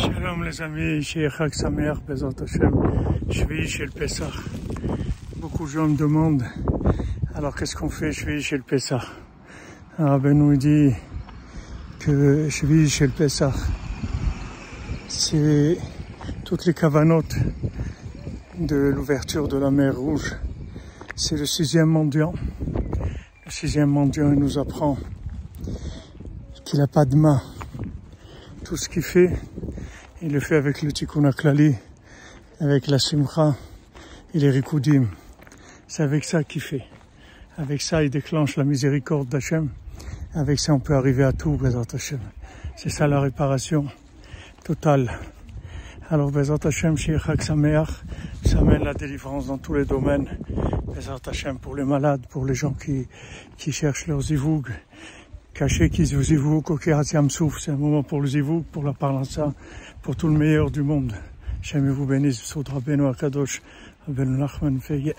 Shalom les amis, chez Chag Samer, Bezat Hashem, Shvi chez le Pessah. Beaucoup de gens me demandent, alors qu'est-ce qu'on fait Shvi chez le Pessah Alors Ben nous dit que Shvi chez le Pessah, c'est toutes les cavanotes de l'ouverture de la mer Rouge. C'est le sixième mendiant. Le sixième mendiant, il nous apprend qu'il n'a pas de main. Tout ce qu'il fait, il le fait avec le tikkun aklali, avec la simcha et les rikudim. C'est avec ça qu'il fait. Avec ça, il déclenche la miséricorde d'Hachem. Avec ça, on peut arriver à tout, Bezat Hashem. C'est ça la réparation totale. Alors, Bezat Hashem, Shiachak Sameach, ça amène la délivrance dans tous les domaines. Bezat Hashem pour les malades, pour les gens qui, qui cherchent leurs zivoug. Caché qui zivoug, souf. C'est un moment pour le zivoug, pour la parlança, pour tout le meilleur du monde. J'aime vous bénisse, Soudra Beno Akadosh, Ben Nachman Feye.